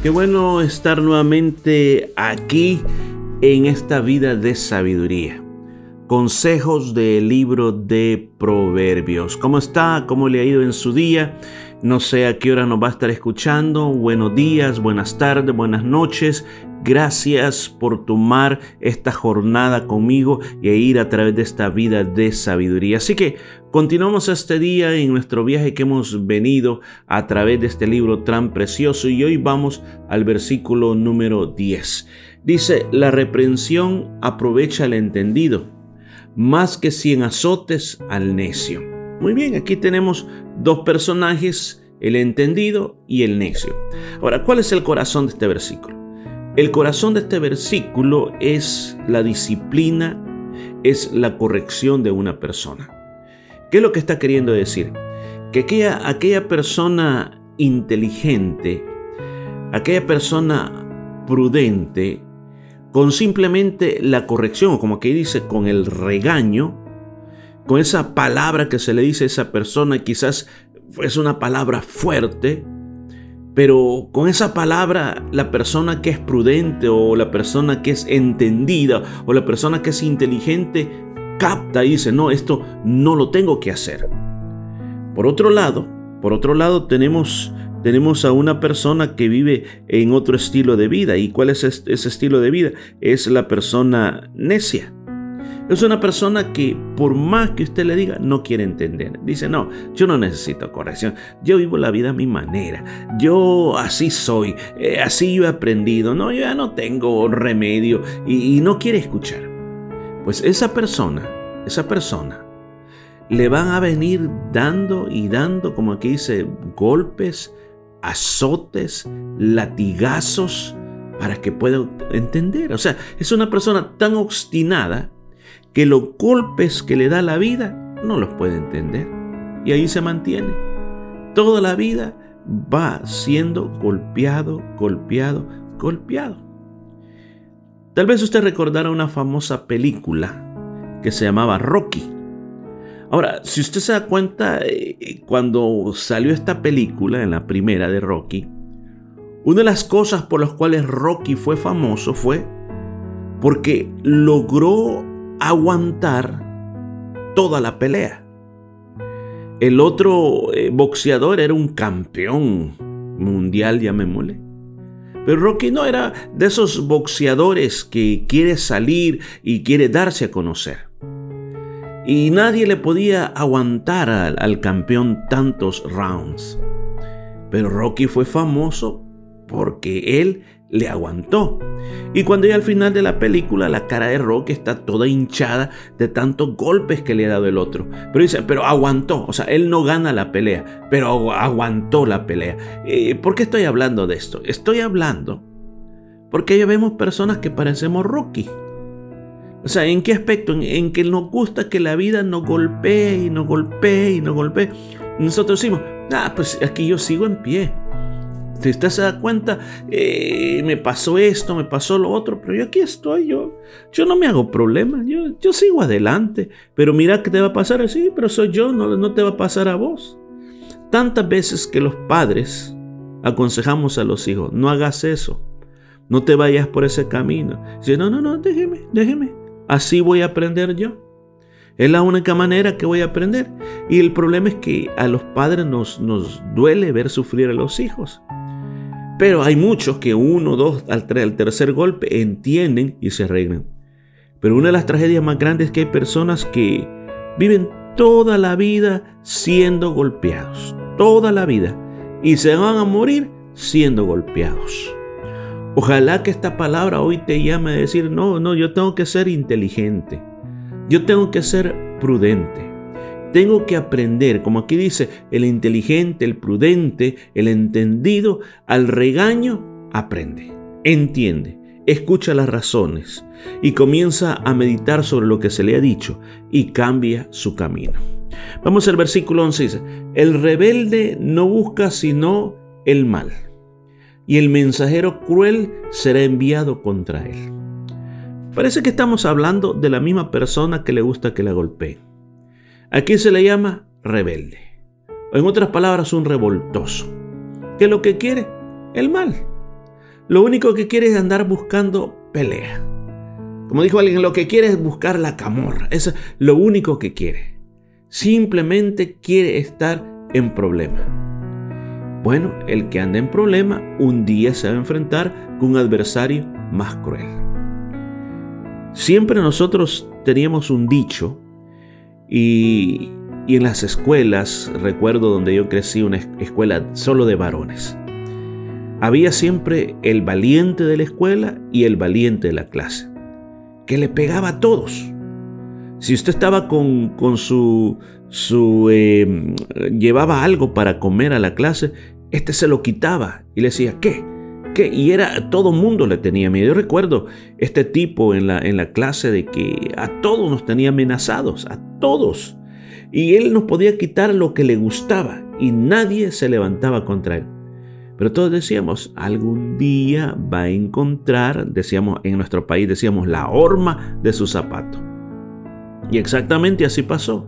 Qué bueno estar nuevamente aquí en esta vida de sabiduría. Consejos del libro de Proverbios. ¿Cómo está? ¿Cómo le ha ido en su día? No sé a qué hora nos va a estar escuchando. Buenos días, buenas tardes, buenas noches. Gracias por tomar esta jornada conmigo y ir a través de esta vida de sabiduría. Así que continuamos este día en nuestro viaje que hemos venido a través de este libro tan precioso y hoy vamos al versículo número 10. Dice, la reprensión aprovecha el entendido más que cien azotes al necio. Muy bien, aquí tenemos dos personajes, el entendido y el necio. Ahora, ¿cuál es el corazón de este versículo? El corazón de este versículo es la disciplina, es la corrección de una persona. ¿Qué es lo que está queriendo decir? Que aquella, persona inteligente, aquella persona prudente, con simplemente la corrección, o como aquí dice, con el regaño, con esa palabra que se le dice a esa persona, quizás es una palabra fuerte, pero con esa palabra la persona que es prudente o la persona que es entendida o la persona que es inteligente capta y dice, no, esto no lo tengo que hacer. Por otro lado, por otro lado tenemos tenemos a una persona que vive en otro estilo de vida. ¿Y cuál es ese estilo de vida? Es la persona necia. Es una persona que por más que usted le diga, no quiere entender. Dice, no, yo no necesito corrección. Yo vivo la vida a mi manera. Yo así soy. Eh, así yo he aprendido. No, yo ya no tengo remedio. Y, y no quiere escuchar. Pues esa persona, esa persona, le van a venir dando y dando, como aquí dice, golpes azotes, latigazos, para que pueda entender. O sea, es una persona tan obstinada que los golpes que le da la vida no los puede entender. Y ahí se mantiene. Toda la vida va siendo golpeado, golpeado, golpeado. Tal vez usted recordará una famosa película que se llamaba Rocky. Ahora, si usted se da cuenta, eh, cuando salió esta película, en la primera de Rocky, una de las cosas por las cuales Rocky fue famoso fue porque logró aguantar toda la pelea. El otro eh, boxeador era un campeón mundial, mole. Pero Rocky no era de esos boxeadores que quiere salir y quiere darse a conocer y nadie le podía aguantar al, campeón tantos rounds. Pero Rocky fue famoso porque él le aguantó. Y cuando ya al final de la película la cara de Rocky está toda hinchada de tantos golpes que le ha dado el otro. Pero dice, pero aguantó. O sea, él no gana la pelea, pero aguantó la pelea. Eh, ¿Por qué estoy hablando de esto? Estoy hablando porque ya vemos personas que parecemos Rocky. O sea, ¿en qué aspecto? En, que nos gusta que la vida nos golpee y nos golpee y nos golpee. Nosotros decimos, ah, pues aquí yo sigo en pie. Si usted se da cuenta, eh, me pasó esto, me pasó lo otro, pero yo aquí estoy, yo, yo no me hago problema, yo, yo sigo adelante. Pero mira que te va a pasar así, pero soy yo, no, no te va a pasar a vos. Tantas veces que los padres aconsejamos a los hijos, no hagas eso, no te vayas por ese camino. Dice, no, no, no, déjeme, déjeme. Así voy a aprender yo. Es la única manera que voy a aprender. Y el problema es que a los padres nos, nos duele ver sufrir a los hijos. Pero hay muchos que uno, dos, al, tercer golpe entienden y se arreglan. Pero una de las tragedias más grandes es que hay personas que viven toda la vida siendo golpeados. Toda la vida. Y se van a morir siendo golpeados. Ojalá que esta palabra hoy te llame a decir, no, no, yo tengo que ser inteligente. Yo tengo que ser prudente. Tengo que aprender, como aquí dice, el inteligente, el prudente, el entendido, al regaño aprende, entiende, escucha las razones y comienza a meditar sobre lo que se le ha dicho y cambia su camino. Vamos al versículo 11, dice, el rebelde no busca sino el mal y el mensajero cruel será enviado contra él. Parece que estamos hablando de la misma persona que le gusta que la golpeen. Aquí se le llama rebelde. O en otras palabras, un revoltoso. Que lo que quiere, el mal. Lo único que quiere es andar buscando pelea. Como dijo alguien, lo que quiere es buscar la camorra. Es lo único que quiere. Simplemente quiere estar en problema. Bueno, el que anda en problema un día se va a enfrentar con un adversario más cruel. Siempre nosotros teníamos un dicho y, en las escuelas, recuerdo donde yo crecí, una escuela solo de varones. Había siempre el valiente de la escuela y el valiente de la clase, que le pegaba a todos. Si usted estaba con, su, su em, llevaba algo para comer a la clase, este se lo quitaba y le decía, ¿qué? Y era, todo mundo le tenía miedo. Yo recuerdo este tipo en la, en la clase de que a todos nos tenía amenazados, a todos. Y él nos podía quitar lo que le gustaba y nadie se levantaba contra él. Pero todos decíamos, algún día va a encontrar, decíamos en nuestro país, decíamos, la horma de su zapato. Y exactamente así pasó.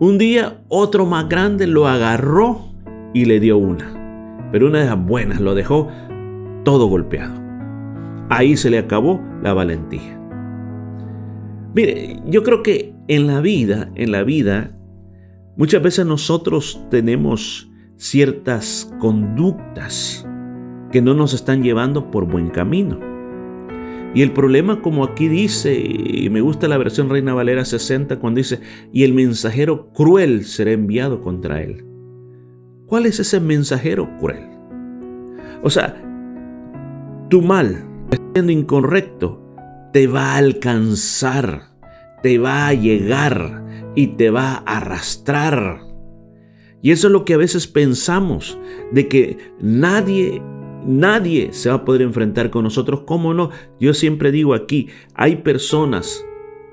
Un día otro más grande lo agarró y le dio una. Pero una de las buenas lo dejó todo golpeado. Ahí se le acabó la valentía. Mire, yo creo que en la vida, en la vida, muchas veces nosotros tenemos ciertas conductas que no nos están llevando por buen camino. Y el problema, como aquí dice, y me gusta la versión Reina Valera 60, cuando dice, y el mensajero cruel será enviado contra él. ¿Cuál es ese mensajero cruel? O sea, tu mal, siendo incorrecto, te va a alcanzar, te va a llegar y te va a arrastrar. Y eso es lo que a veces pensamos, de que nadie, nadie se va a poder enfrentar con nosotros. ¿Cómo no? Yo siempre digo aquí, hay personas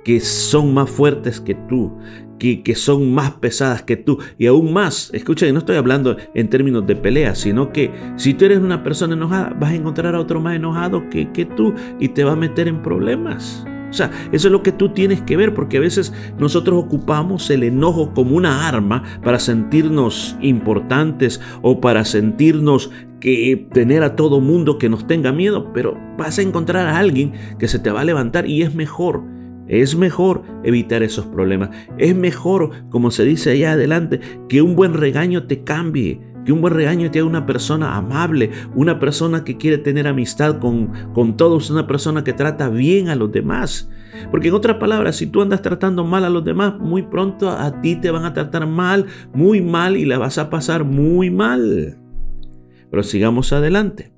que son más fuertes que tú, que, son más pesadas que tú y aún más, escucha, no estoy hablando en términos de pelea, sino que si tú eres una persona enojada, vas a encontrar a otro más enojado que, que tú y te va a meter en problemas. O sea, eso es lo que tú tienes que ver, porque a veces nosotros ocupamos el enojo como una arma para sentirnos importantes o para sentirnos que tener a todo mundo que nos tenga miedo, pero vas a encontrar a alguien que se te va a levantar y es mejor es mejor evitar esos problemas. Es mejor, como se dice allá adelante, que un buen regaño te cambie. Que un buen regaño te haga una persona amable, una persona que quiere tener amistad con, con todos, una persona que trata bien a los demás. Porque en otras palabras, si tú andas tratando mal a los demás, muy pronto a ti te van a tratar mal, muy mal y la vas a pasar muy mal. Pero sigamos adelante.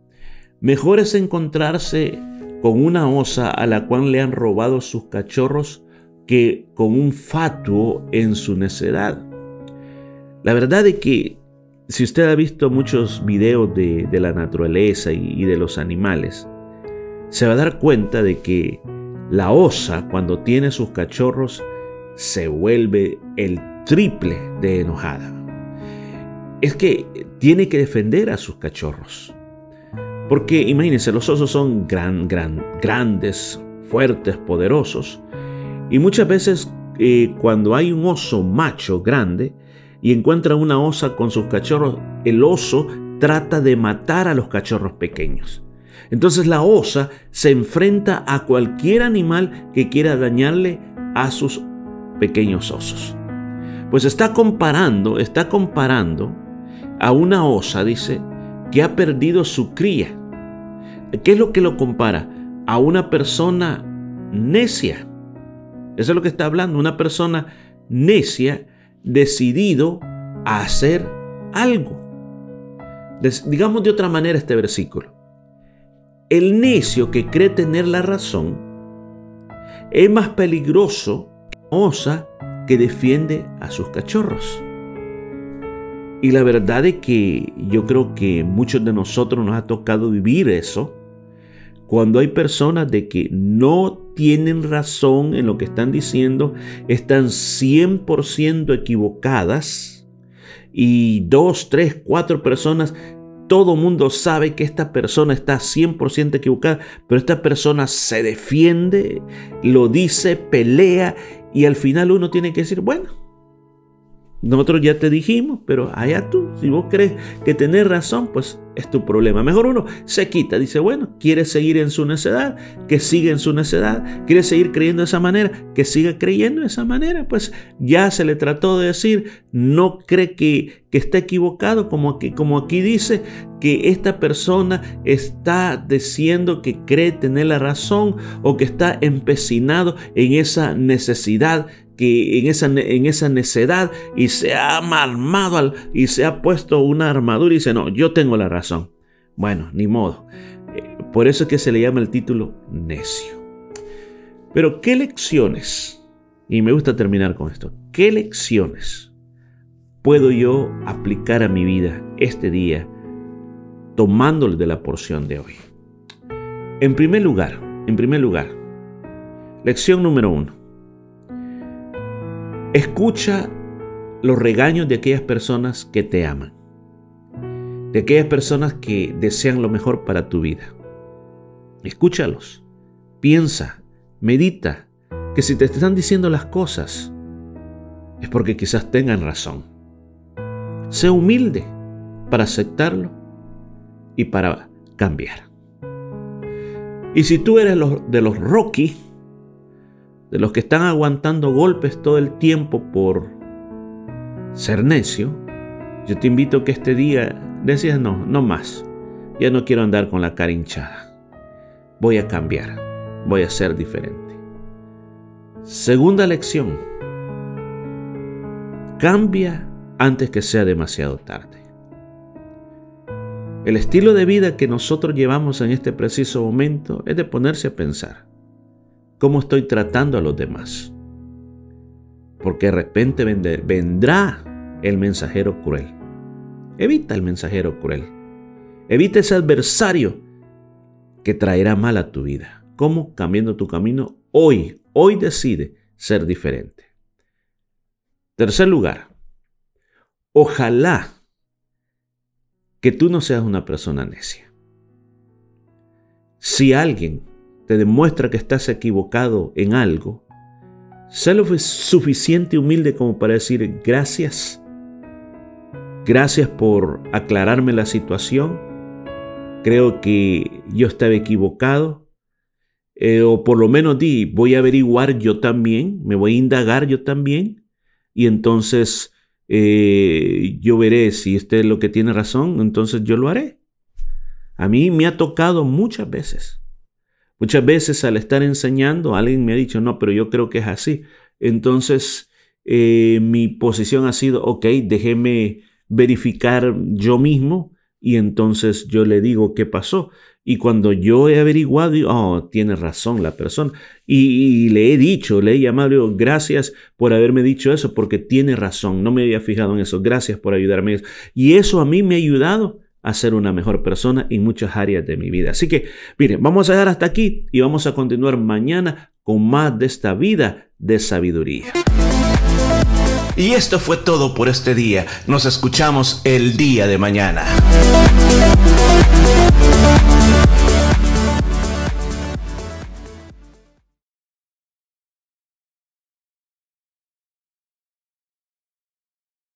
Mejor es encontrarse con una osa a la cual le han robado sus cachorros que con un fatuo en su necedad. La verdad es que si usted ha visto muchos videos de, la naturaleza y, de los animales, se va a dar cuenta de que la osa cuando tiene sus cachorros se vuelve el triple de enojada. Es que tiene que defender a sus cachorros. Porque imagínense, los osos son gran, gran, grandes, fuertes, poderosos. Y muchas veces eh, cuando hay un oso macho grande y encuentra una osa con sus cachorros, el oso trata de matar a los cachorros pequeños. Entonces la osa se enfrenta a cualquier animal que quiera dañarle a sus pequeños osos. Pues está comparando, está comparando a una osa, dice, que ha perdido su cría. ¿Qué es lo que lo compara? A una persona necia. Eso es lo que está hablando, una persona necia decidido a hacer algo. digamos de otra manera este versículo. El necio que cree tener la razón es más peligroso que la osa que defiende a sus cachorros. Y la verdad es que yo creo que muchos de nosotros nos ha tocado vivir eso. Cuando hay personas de que no tienen razón en lo que están diciendo, están 100% equivocadas y dos, tres, cuatro personas todo mundo sabe que esta persona está 100% equivocada, pero esta persona se defiende, lo dice, pelea y al final uno tiene que decir, bueno, nosotros ya te dijimos, pero allá tú, si vos crees que tenés razón, pues es tu problema. Mejor uno se quita, dice, bueno, quiere seguir en su necedad, que siga en su necedad, quiere seguir creyendo de esa manera, que siga creyendo de esa manera, pues ya se le trató de decir, no cree que, que está equivocado, como aquí, como aquí dice, que esta persona está diciendo que cree tener la razón o que está empecinado en esa necesidad que en esa, en esa necedad y se ha armado al, y se ha puesto una armadura y dice, no, yo tengo la razón. Bueno, ni modo. Eh, por eso es que se le llama el título necio. Pero ¿qué lecciones? Y me gusta terminar con esto. ¿Qué lecciones puedo yo aplicar a mi vida este día tomándole de la porción de hoy? En primer lugar, en primer lugar, lección número uno Escucha los regaños de aquellas personas que te aman, de aquellas personas que desean lo mejor para tu vida. Escúchalos, piensa, medita, que si te están diciendo las cosas es porque quizás tengan razón. Sé humilde para aceptarlo y para cambiar. Y si tú eres de los Rocky, de los que están aguantando golpes todo el tiempo por ser necio, yo te invito a que este día decías no, no más. Ya no quiero andar con la cara hinchada. Voy a cambiar. Voy a ser diferente. Segunda lección. Cambia antes que sea demasiado tarde. El estilo de vida que nosotros llevamos en este preciso momento es de ponerse a pensar cómo estoy tratando a los demás. Porque de repente vendrá el mensajero cruel. Evita el mensajero cruel. Evita ese adversario que traerá mal a tu vida. ¿Cómo? Cambiando tu camino hoy. Hoy decide ser diferente. Tercer lugar, ojalá que tú no seas una persona necia. Si alguien te demuestra que estás equivocado en algo, sé lo suficiente humilde como para decir gracias. Gracias por aclararme la situación. Creo que yo estaba equivocado. Eh, o por lo menos di, voy a averiguar yo también, me voy a indagar yo también. Y entonces eh, yo veré si usted es lo que tiene razón, entonces yo lo haré. A mí me ha tocado muchas veces Muchas veces al estar enseñando, alguien me ha dicho, no, pero yo creo que es así. Entonces, eh, mi posición ha sido, ok, déjeme verificar yo mismo y entonces yo le digo qué pasó. Y cuando yo he averiguado, digo, oh, tiene razón la persona. Y, le he dicho, le he llamado, gracias por haberme dicho eso, porque tiene razón, no me había fijado en eso, gracias por ayudarme. Y eso a mí me ha ayudado a ser una mejor persona en muchas áreas de mi vida. Así que, miren, vamos a llegar hasta aquí y vamos a continuar mañana con más de esta vida de sabiduría. Y esto fue todo por este día. Nos escuchamos el día de mañana.